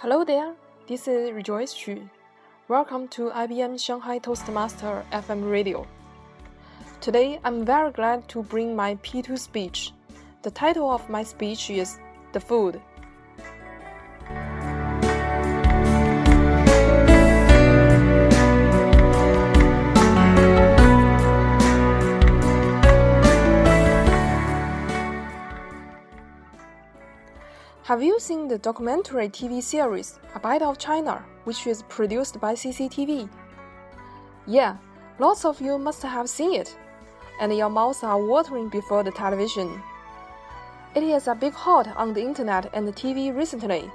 Hello there, this is Rejoice Xu. Welcome to IBM Shanghai Toastmaster FM radio. Today I'm very glad to bring my P2 speech. The title of my speech is The Food. Have you seen the documentary TV series A Bite of China, which is produced by CCTV? Yeah, lots of you must have seen it, and your mouths are watering before the television. It is a big hot on the internet and the TV recently,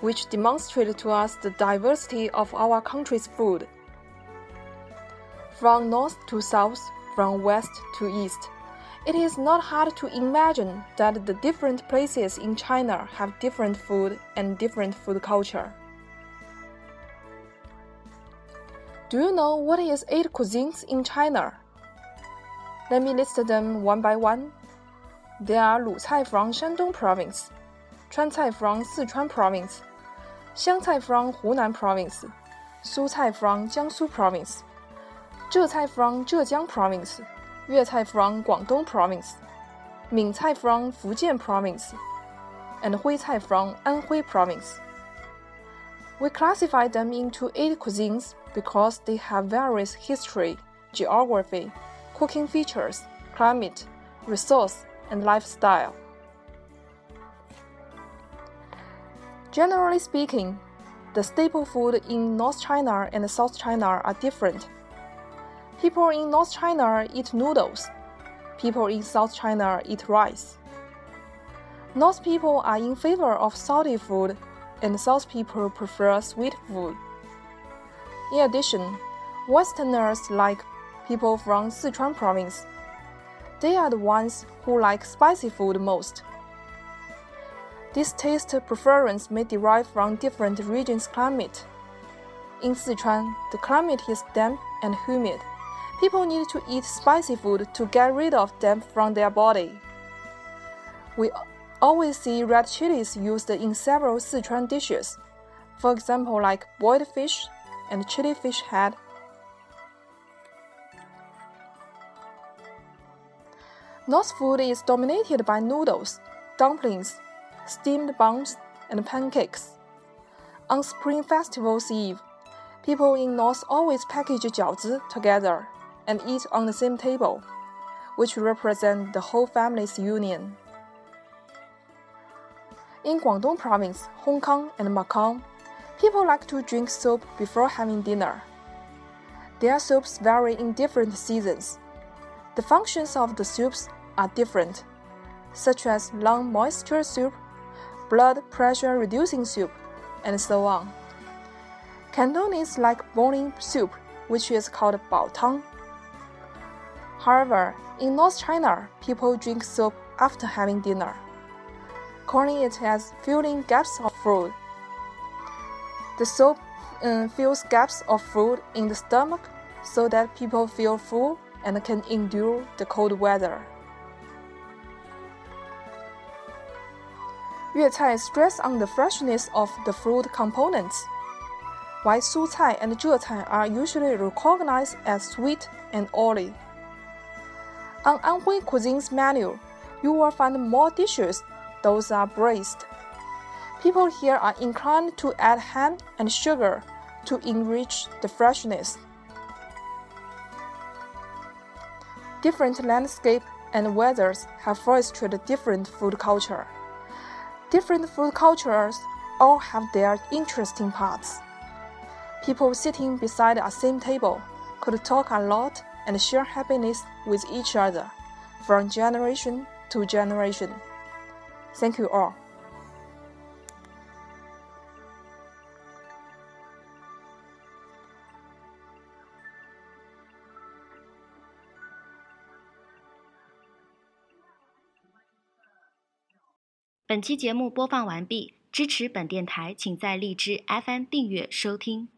which demonstrated to us the diversity of our country's food. From north to south, from west to east, it is not hard to imagine that the different places in China have different food and different food culture. Do you know what is eight cuisines in China? Let me list them one by one. There are Lu Cai from Shandong Province, Chuan Cai from Sichuan Province, Xiang Cai from Hunan Province, Su Cai from Jiangsu Province, Zhe Cai from Zhejiang Province, Yue Cai from Guangdong Province, Ming from Fujian Province, and Hui from Anhui Province. We classify them into eight cuisines because they have various history, geography, cooking features, climate, resource, and lifestyle. Generally speaking, the staple food in North China and South China are different People in North China eat noodles. People in South China eat rice. North people are in favor of salty food, and South people prefer sweet food. In addition, Westerners like people from Sichuan province. They are the ones who like spicy food most. This taste preference may derive from different regions' climate. In Sichuan, the climate is damp and humid. People need to eat spicy food to get rid of them from their body. We always see red chilies used in several Sichuan dishes, for example, like boiled fish and chili fish head. North food is dominated by noodles, dumplings, steamed buns, and pancakes. On Spring Festival's Eve, people in North always package jiaozi together and eat on the same table, which represent the whole family's union. In Guangdong province, Hong Kong, and Macau, people like to drink soup before having dinner. Their soups vary in different seasons. The functions of the soups are different, such as lung moisture soup, blood pressure reducing soup, and so on. Cantonese like boiling soup, which is called bao tang. However, in North China, people drink soup after having dinner, calling it as filling gaps of food. The soup um, fills gaps of food in the stomach so that people feel full and can endure the cold weather. Yue cai stress on the freshness of the fruit components, while su cai and zhe cai are usually recognized as sweet and oily. On Anhui Cuisine's menu, you will find more dishes. Those are braised. People here are inclined to add ham and sugar to enrich the freshness. Different landscape and weathers have fostered different food culture. Different food cultures all have their interesting parts. People sitting beside a same table could talk a lot and share happiness with each other from generation to generation. Thank you all. 本期节目播放完毕，支持本电台，请在荔枝 FM 订阅收听。